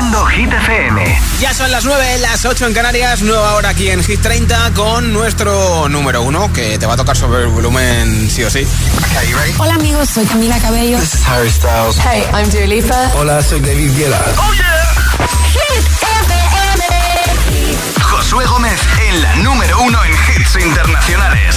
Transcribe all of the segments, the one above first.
Reproduciendo Hit FM. Ya son las 9, las 8 en Canarias, nueva hora aquí en Hit 30 con nuestro número 1 que te va a tocar sobre el volumen sí o sí. Hola amigos, soy Camila Cabello. This is Harry Styles. Hey, I'm Dua Lipa. Hola, soy David Guetta. Oh yeah. Hit FM. Josué Gómez en la número 1 en hits internacionales.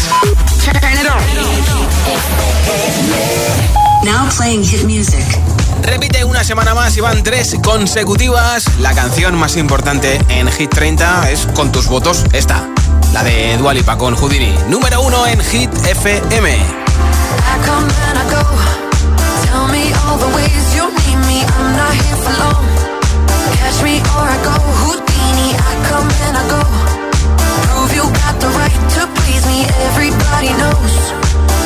Now playing hit music. Repite una semana más y van tres consecutivas. La canción más importante en Hit 30 es con tus votos esta, la de Dualipa con Houdini. Número uno en Hit FM.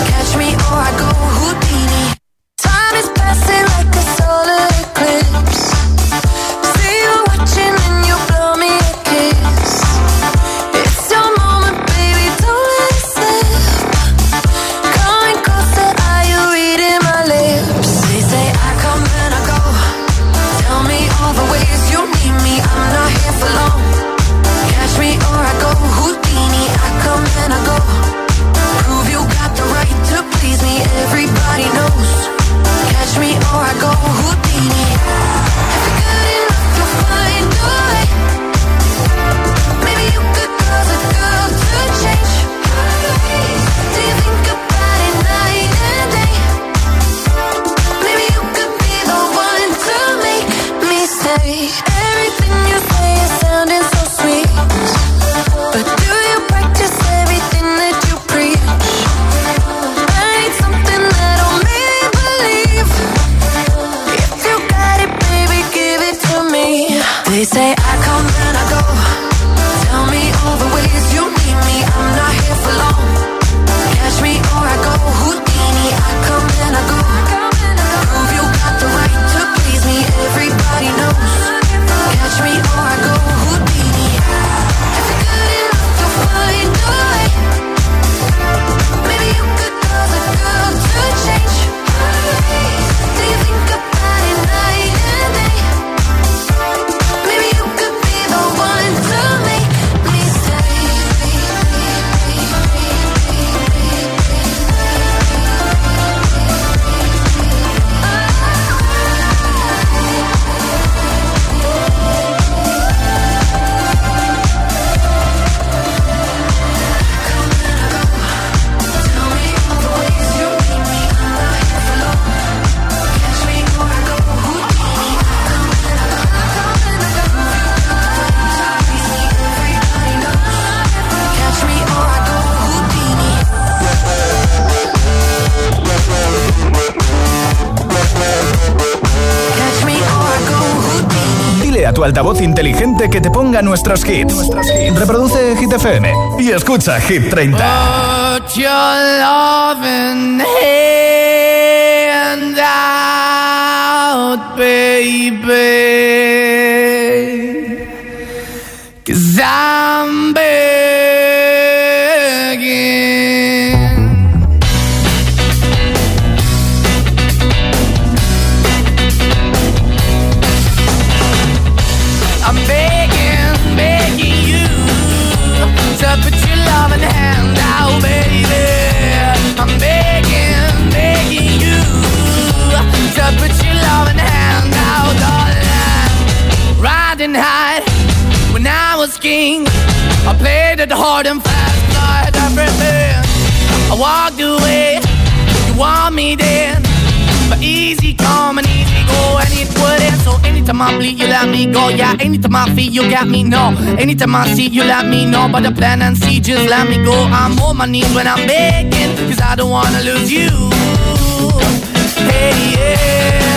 Catch me or I go. Inteligente que te ponga nuestros hits. Reproduce Hit FM y escucha Hit 30. Put your hand out, baby. Played hard and fast, got everything. I walked away, you want me then, but easy come and easy go, and it wouldn't. So anytime I bleed, you let me go. Yeah, anytime I feel, you got me. No, anytime I see, you let me know. But the plan and see, just let me go. I'm on my knees when I'm begging, cause I don't wanna lose you. Hey, yeah,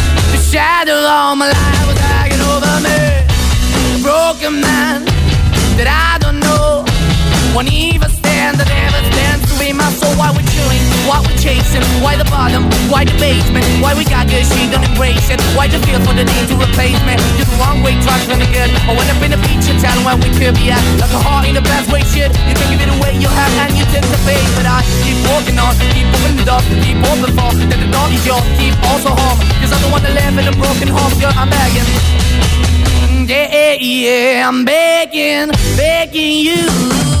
shadow all my life was hanging over me. Broken man that I don't know. Won't even stand, to be my soul. Why we chewing? Why we're chasing? Why the bottom? Why the basement? Why we got good, she don't embrace it? Why the feel for the need to replace me? You're the wrong way, trying to good. I went up in the feature town where we could be at. Like a heart in the best way, shit. You can give it away, you have, and you take the bait. But I keep walking on, keep moving the door, keep open for. That the door is yours, keep also home. Cause I'm the one that live in a broken home, girl, I'm begging. Mm, Yeah, yeah, I'm begging, begging you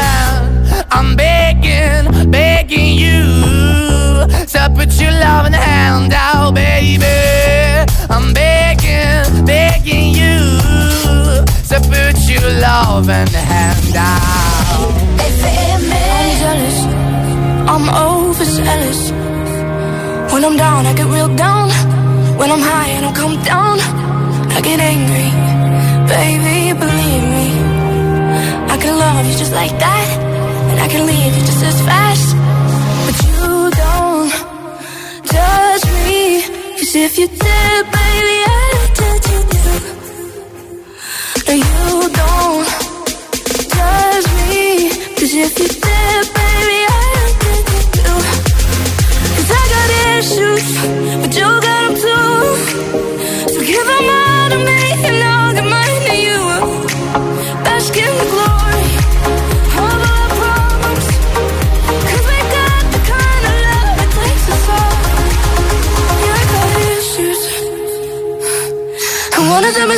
I'm begging, begging you to put your loving hand out, baby. I'm begging, begging you to put your loving hand out. I'm jealous, I'm overzealous. When I'm down, I get real down. When I'm high, and I don't come down. I get angry, baby, believe me. I can love you just like that, I can leave you just as fast. But you don't judge me, cause if you did, baby, I'd judge you too. No, you don't judge me, cause if you did, baby, I'd judge you too. Cause I got issues, but you got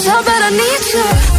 how bad I need you.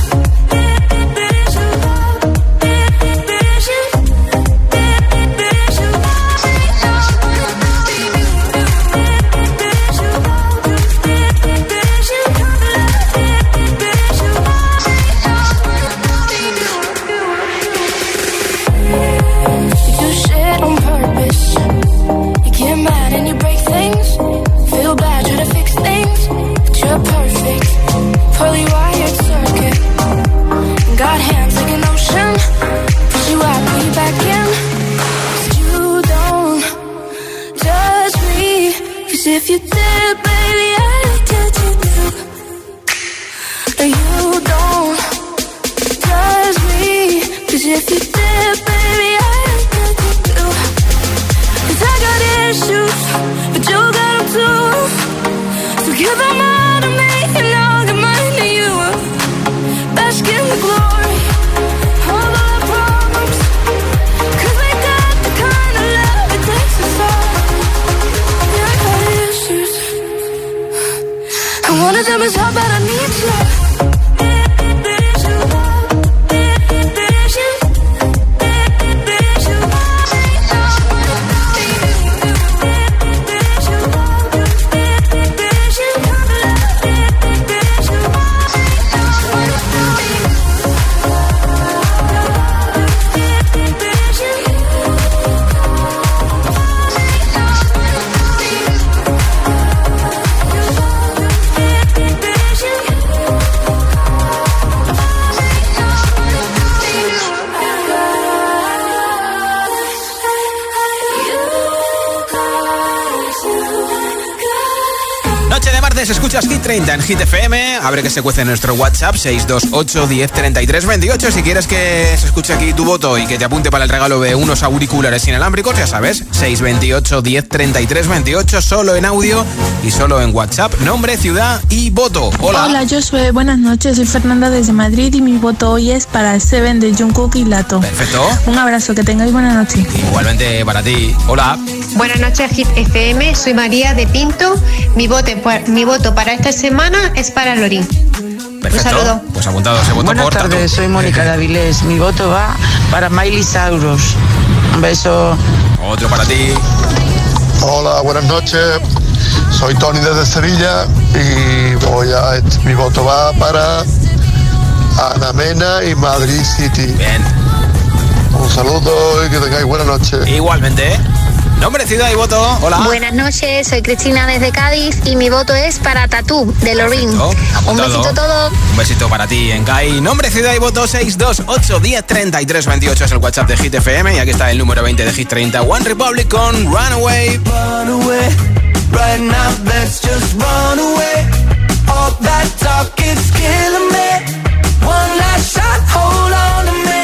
30 en Hit FM. Abre que se cuece nuestro WhatsApp 628 10 33 28. Si quieres que se escuche aquí tu voto y que te apunte para el regalo de unos auriculares inalámbricos, ya sabes, 628 10 33 28, solo en audio y solo en WhatsApp. Nombre, ciudad y voto. Hola. Hola, Josué. Buenas noches. Soy Fernanda desde Madrid y mi voto hoy es para el Seven de Jungkook y Lato. Perfecto. Un abrazo, que tengáis buena noche. Igualmente para ti. Hola. Buenas noches, Hit FM. Soy María de Pinto. Mi voto, mi voto para esta semana es para Lorín. Perfecto. saludo. Pues apuntado ese voto Buenas por tardes, soy Mónica de Avilés. Mi voto va para Miley Cyrus. Un beso. Otro para ti. Hola, buenas noches. Soy Tony desde Sevilla y voy a, mi voto va para Ana Mena y Madrid City. Bien. Un saludo y que tengáis buena noche. Igualmente. Nombre, ciudad y voto. Hola. Buenas noches, soy Cristina desde Cádiz y mi voto es para Tatú de Lorin. Perfecto, Un besito a todos. Un besito para ti en CAI. Nombre, ciudad y voto 628 10 33 28 es el WhatsApp de Hit FM. Y aquí está el número 20 de Hit 30. One Republic con Runaway. Run away, right now, let's just run away. All that talk is killing me. One last shot, hold on to me.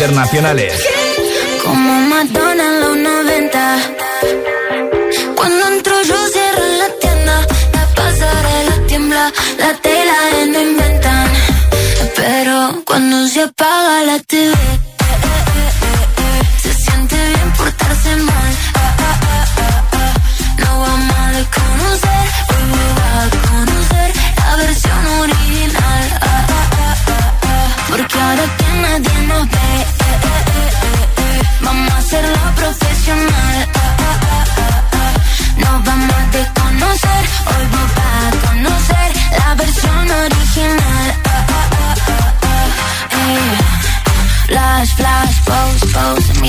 internacionales. Como Madonna en los 90. Cuando entro yo cierro la tienda. La pasarela tiembla, la tela no inventan. Pero cuando se apaga la TV,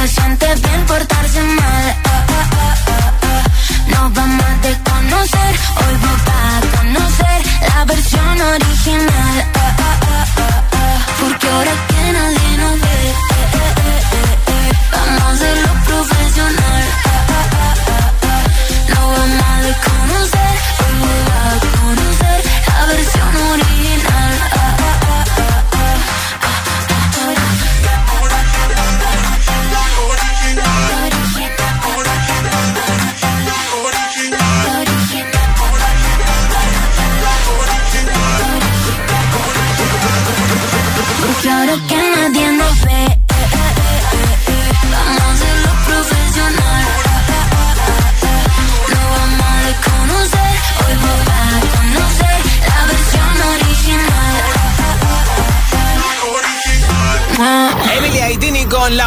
se siente bien portarse mal. Nos vamos a desconocer, hoy vamos a conocer la versión original.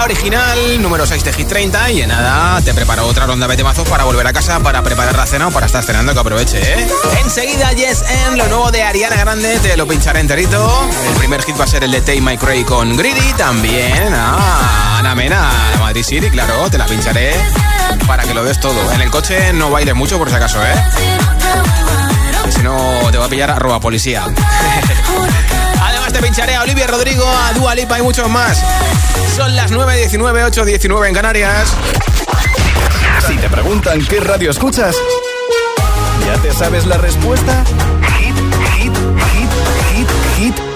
Original, número 6 de Hit 30. Y en nada, te preparo otra ronda de temazos para volver a casa, para preparar la cena o para estar cenando, que aproveche, ¿eh? Enseguida, Yes en lo nuevo de Ariana Grande, te lo pincharé enterito. El primer hit va a ser el de Take My Cray con Greedy. También, ah, Ana Mena, Madrid City, claro, te la pincharé para que lo des todo. En el coche no bailes mucho, por si acaso, ¿eh? Si no, te va a pillar arroba policía. Te pincharé a Olivia Rodrigo, a Dua Lipa y muchos más. Son las 9.19, 8.19 en Canarias. Si te preguntan qué radio escuchas, ¿ya te sabes la respuesta?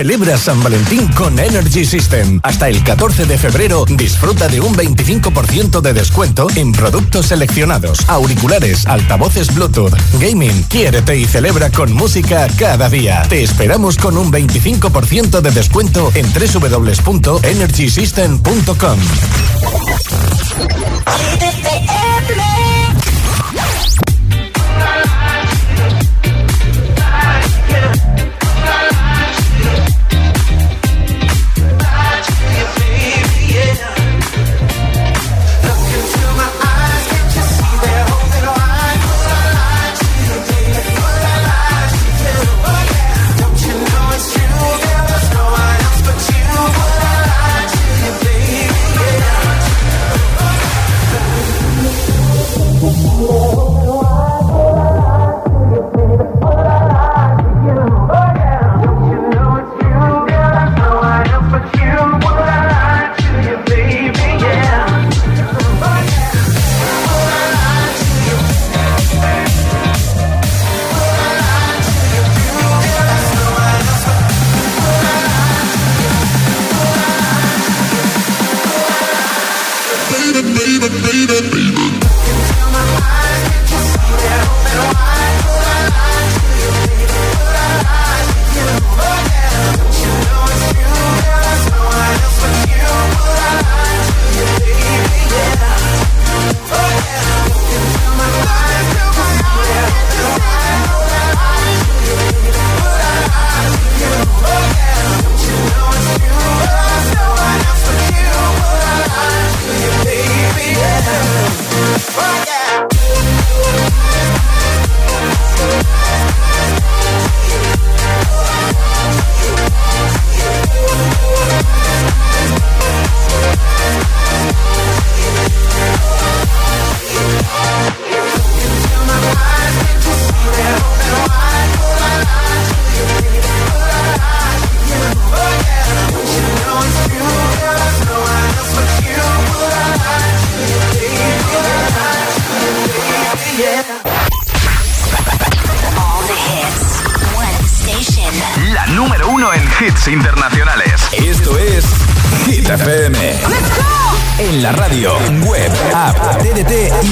Celebra San Valentín con Energy System. Hasta el 14 de febrero disfruta de un 25% de descuento en productos seleccionados, auriculares, altavoces Bluetooth, gaming. Quiérete y celebra con música cada día. Te esperamos con un 25% de descuento en www.energysystem.com.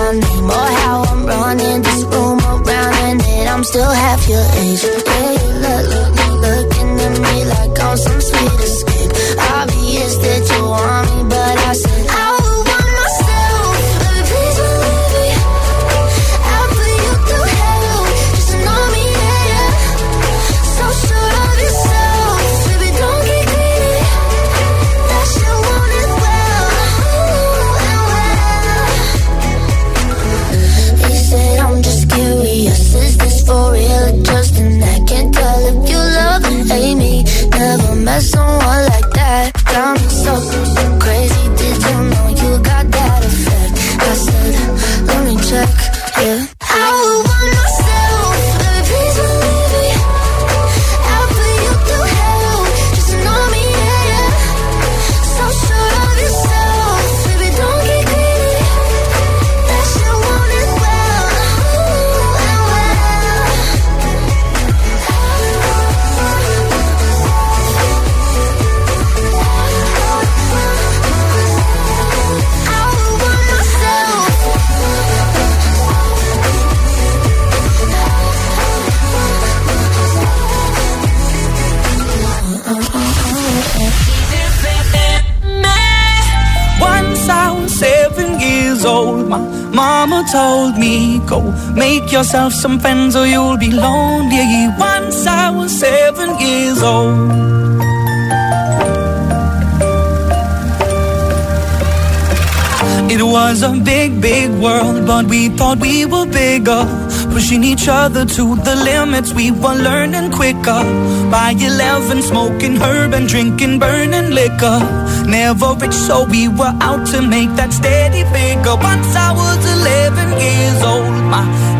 my name or how I'm running this room around, and that I'm still half your age. Yourself some friends or you'll be lonely. Once I was seven years old. It was a big, big world, but we thought we were bigger. Pushing each other to the limits, we were learning quicker. By 11, smoking herb and drinking burning liquor. Never rich, so we were out to make that steady figure. Once I was 11 years old, my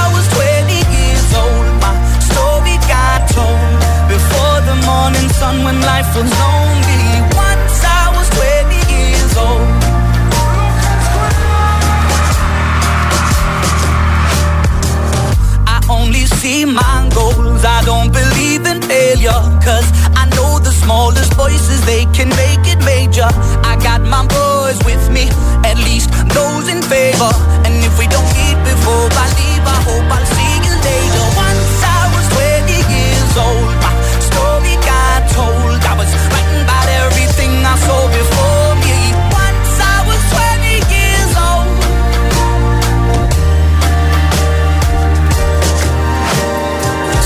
was 20 old, my story got told. Before the morning sun when life was lonely. Once I was 20 years old. I only see my goals. I don't believe in failure. Cause I know the smallest voices, they can make it major. I got my boys with me, at least those in favor. And if we don't meet before I leave, I hope I'll see you later. Once I was 20 years old, my story got told. I was writing about everything I saw before me. Once I was 20 years old.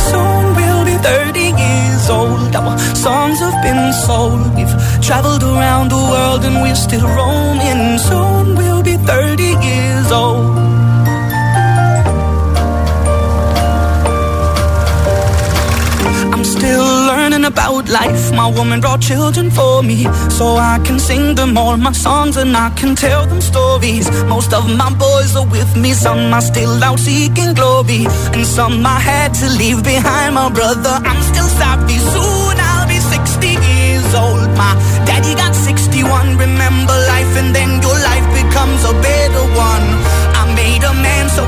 Soon we'll be 30 years old. Our songs have been sold. We've traveled around the world and we're still roaming. Soon we'll be 30 years old. About life. My woman brought children for me, so I can sing them all my songs and I can tell them stories. Most of my boys are with me, some are still out seeking glory, and some I had to leave behind. My brother, I'm still savvy. Soon I'll be 60 years old. My daddy got 61. Remember life, and then your life becomes a better one. I made a man so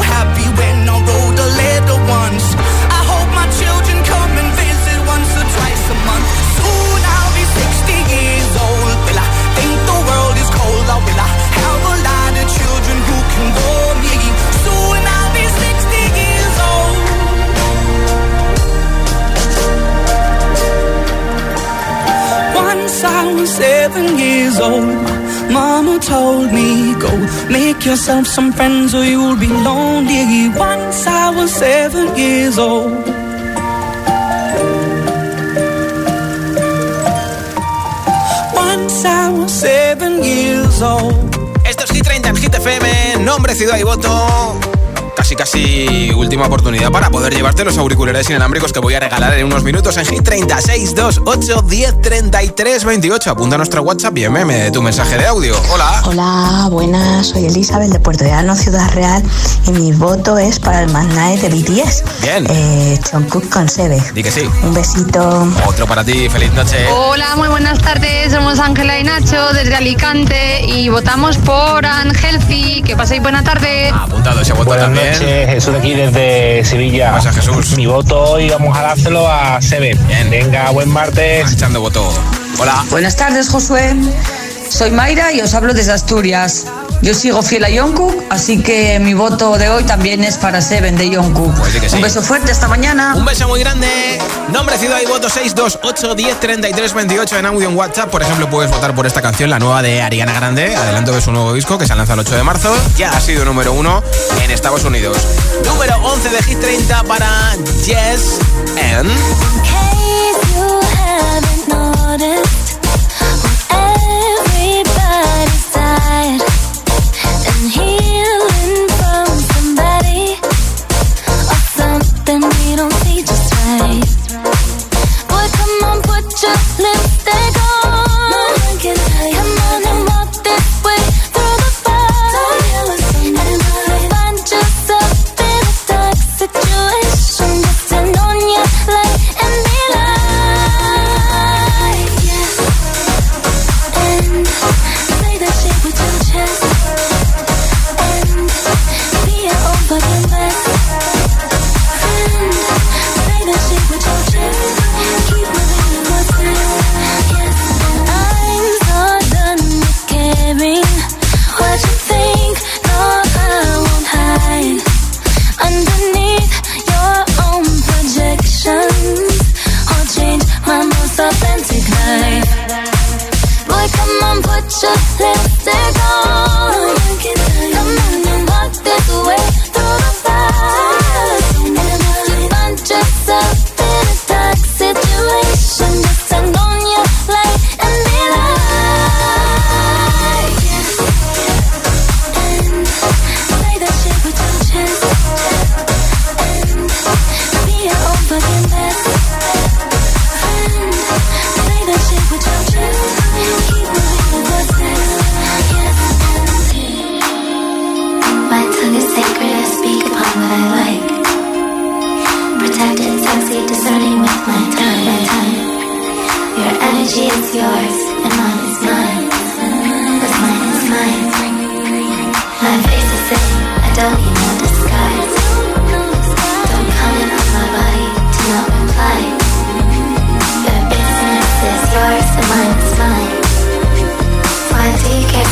make yourself some friends or you'll be lonely. Once I was seven years old. Once I was seven years old. Esto es Hit 30 en Hit nombre, ciudad y voto. Casi, última oportunidad para poder llevarte los auriculares inalámbricos que voy a regalar en unos minutos en Hit 30 628 10 33 28. Apunta a nuestro WhatsApp y envíame tu mensaje de audio. Hola. Hola, buenas, soy Elizabeth de Puerto Llano, Ciudad Real, y mi voto es para el Magnate de BTS. Bien. Eh, Jungkook con Sebe. Di que sí. Un besito. Otro para ti, feliz noche. Hola, muy buenas tardes. Somos Ángela y Nacho desde Alicante y votamos por Angelfi. Que paséis buena tarde. Apuntado ese voto Buenas también. noches, Jesús de aquí desde Sevilla. pasa, Jesús? Mi voto hoy vamos a dárselo a Sebe. Venga, buen martes. Echando voto. Hola. Buenas tardes, Josué. Soy Mayra y os hablo desde Asturias. Yo sigo fiel a Jungkook, así que mi voto de hoy también es para Seven de Jungkook. Pues sí. Un beso fuerte, hasta mañana. Un beso muy grande. Nombre, ciudad y voto 628 10 33 28 en audio en WhatsApp. Por ejemplo, puedes votar por esta canción, la nueva de Ariana Grande. Adelanto de su nuevo disco que se lanza el 8 de marzo. Ya ha sido número uno en Estados Unidos. Número 11 de Hit 30 para Jess and...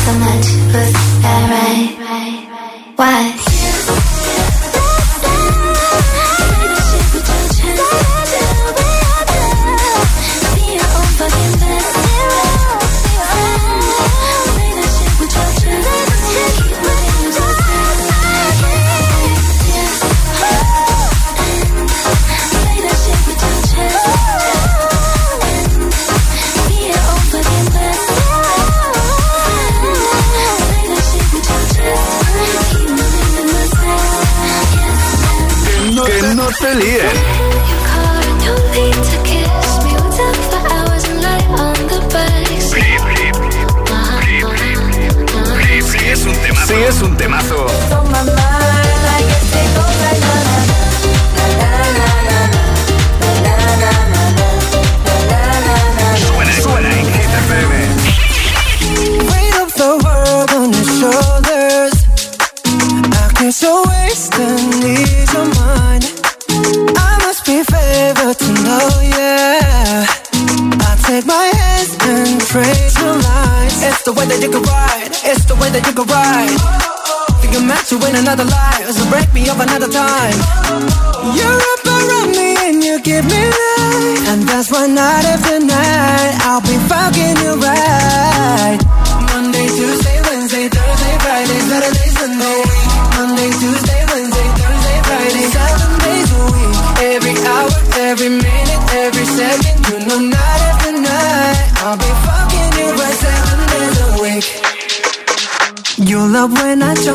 so much? Who's that right? Why?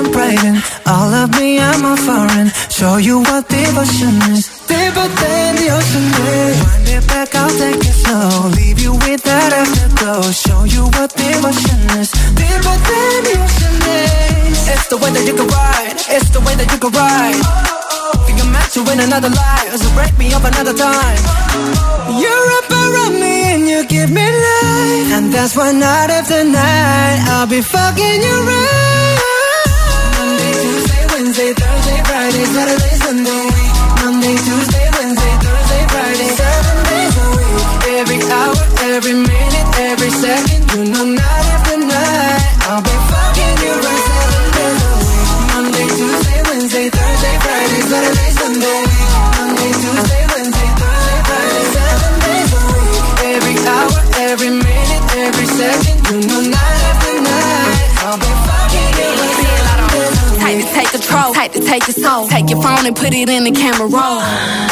When I jump right in. All of me, I'm a foreign. Show you what devotion is. Deeper than the ocean is. Wind it back, I'll take it slow. Leave you with that afterglow. Show you what devotion is. Deeper than the ocean is. It's the way that you can ride. It's the way that you can ride. Think I'm meant to win another life, so break me up another time. You're up around me and you give me life, and that's why night after night I'll be fucking you right. Wednesday, Thursday, Friday, Saturday, Sunday. Monday, Tuesday, Wednesday, Thursday, Friday, seven days a week. Every hour, every minute, every second, you know to take your soul. Take your phone and put it in the camera roll.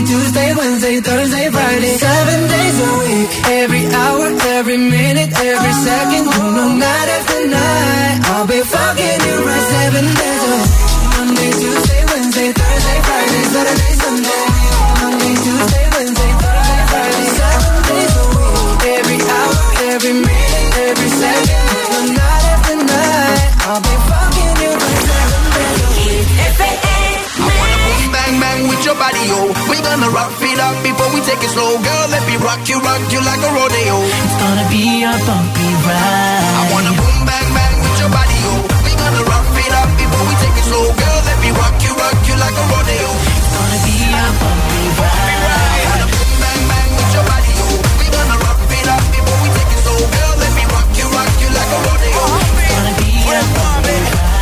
Monday, Tuesday, Wednesday, Thursday, Friday, seven days a week. Every hour, every minute, every second, know, night after night, I'll be fucking you right seven days a week. Monday, Tuesday, Wednesday, Thursday, Friday, Saturday, rock it up before we take it slow, girl. Let me rock you, rock you like a rodeo. It's gonna be a bumpy ride. I wanna boom bang bang with your body, yo. We gonna rock it up before we take it slow, girl. Let me rock you, rock you like a rodeo. It's gonna be a bumpy ride. I wanna boom bang bang with your body, yo. We gonna rock it up before we take it slow, girl. Let me rock you, rock you like a rodeo. It's gonna be a bumpy ride.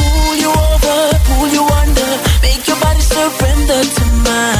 Pull you over, pull you under, make your body surrender to mine.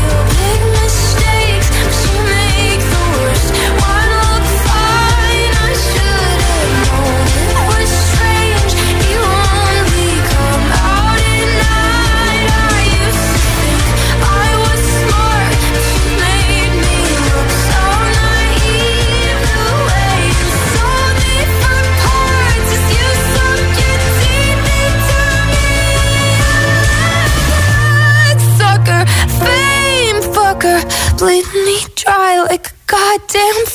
me dry like a goddamn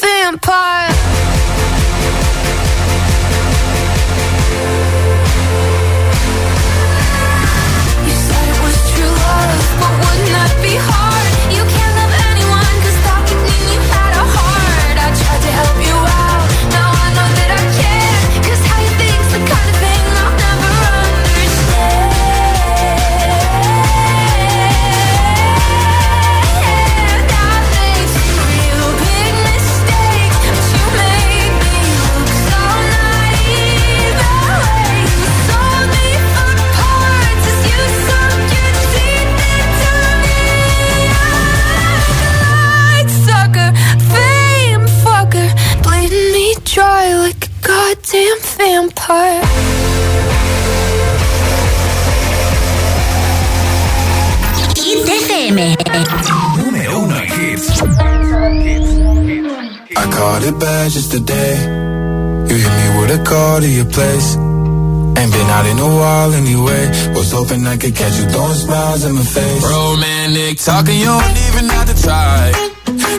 could catch you throwing smiles in my face. Romantic talking, you don't even have to try.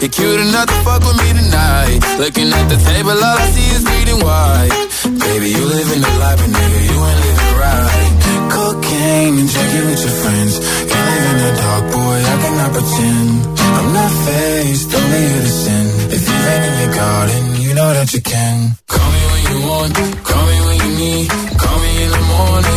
You're cute enough to fuck with me tonight. Looking at the table, all I see is bleeding white. Baby, you living the life, and nigga, you ain't living right. Cocaine and drinking with your friends. Can't live in the dark, boy, I cannot pretend. I'm not faced, only here to sin. If you ain't in your garden, you know that you can. Call me when you want, call me when you need. Call me in the morning,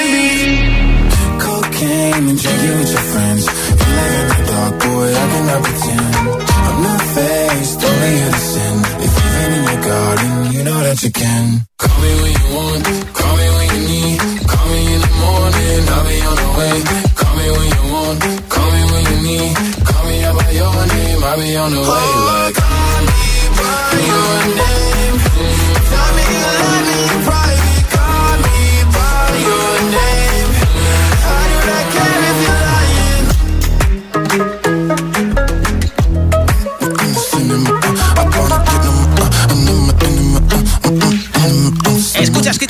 Cocaine and drinking with your friends. You live in the dark, boy, I cannot pretend. I'm not faced, only innocent. If you've been in your garden, you know that you can. Call me when you want, call me when you need. Call me in the morning, I'll be on the way. Call me when you want, call me when you need. Call me out by your name, I'll be on the way. Oh, like, call me by your name.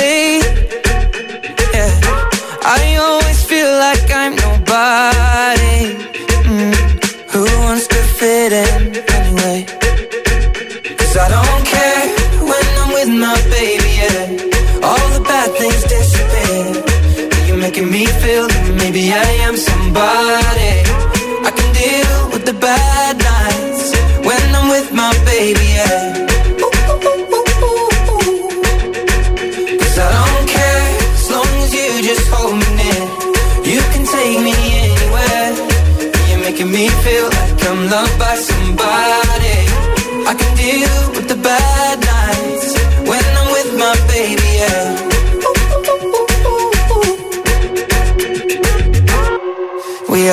say. Yeah. I always feel like I'm nobody.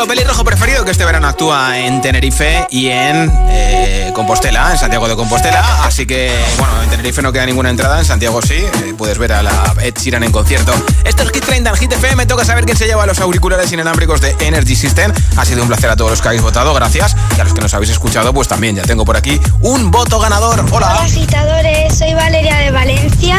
Nuestro pelirrojo preferido que este verano actúa en Tenerife y en eh, Compostela, en Santiago de Compostela. Así que, bueno, en Tenerife no queda ninguna entrada, en Santiago sí. eh, puedes ver a la Ed Sheeran en concierto. Esto es Hit 30 en Hit FM. Toca saber quién se lleva los auriculares inalámbricos de Energy System. Ha sido un placer a todos los que habéis votado, gracias. Y a los que nos habéis escuchado, pues también ya tengo por aquí un voto ganador. Hola. Hola agitadores, soy Valeria de Valencia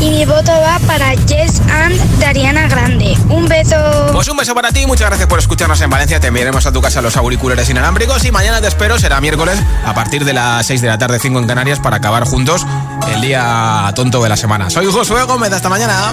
y mi voto va para Yes and de Ariana Grande. Un beso. Pues un beso para ti, muchas gracias por escucharnos en Valencia. Te enviaremos a tu casa los auriculares inalámbricos y mañana te espero, será miércoles a partir de las 6 de la tarde, 5 en Canarias, para acabar juntos el día tonto de la semana. Soy Josué Gómez, hasta mañana.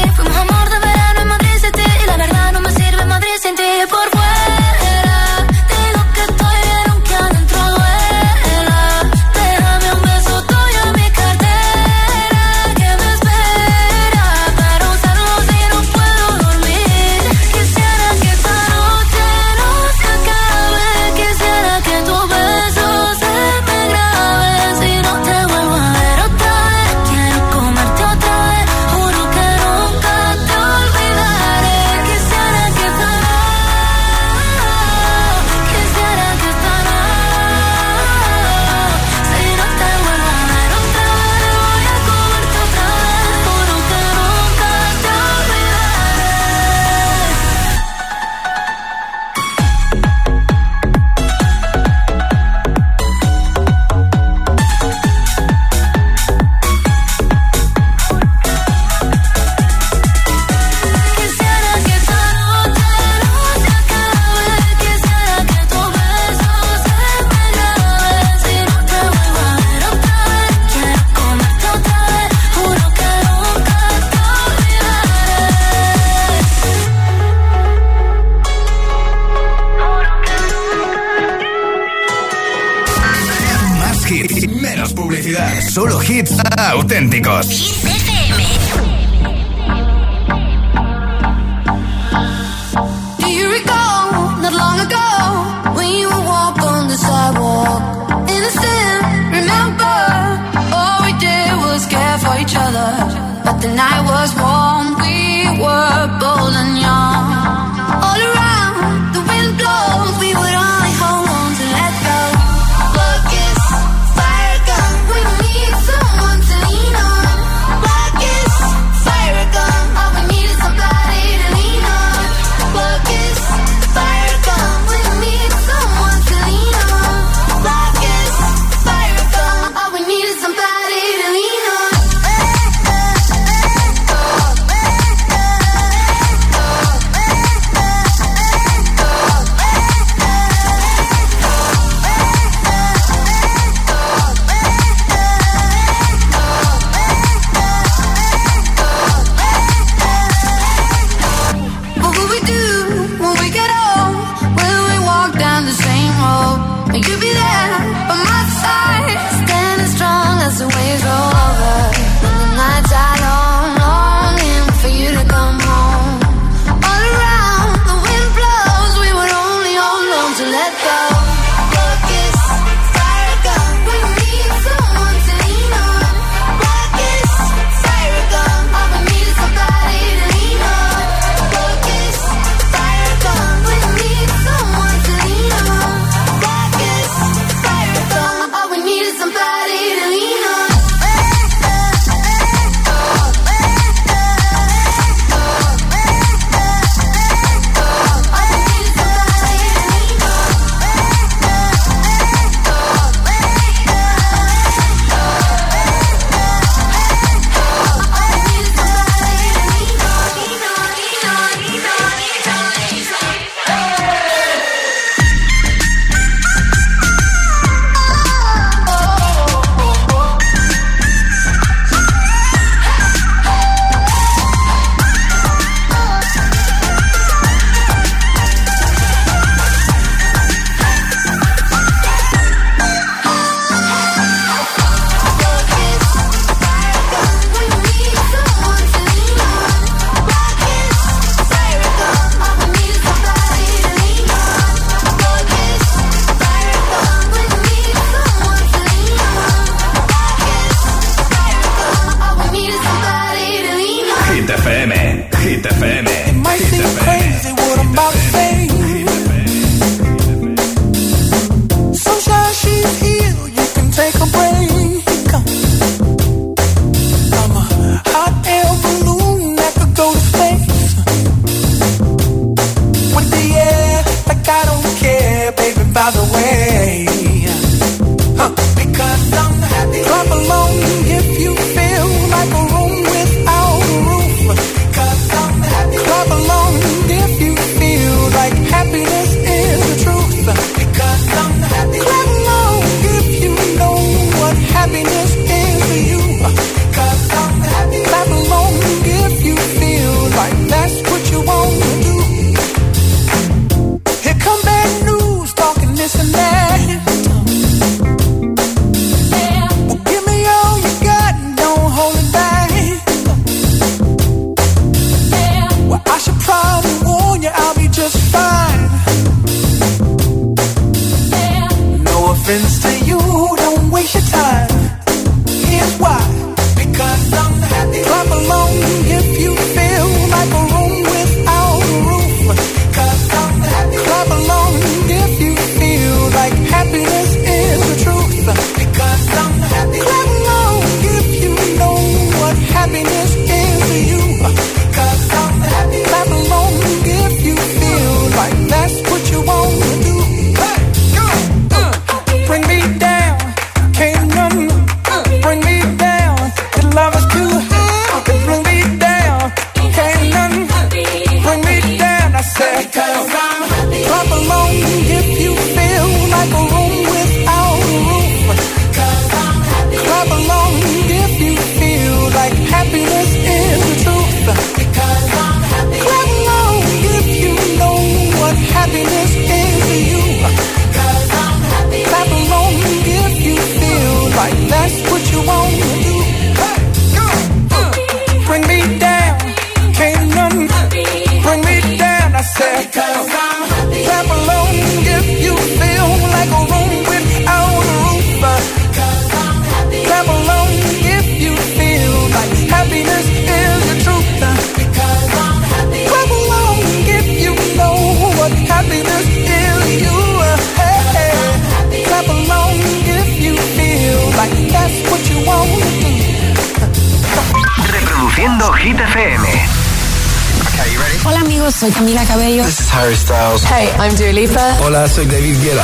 Hola, soy David Guetta.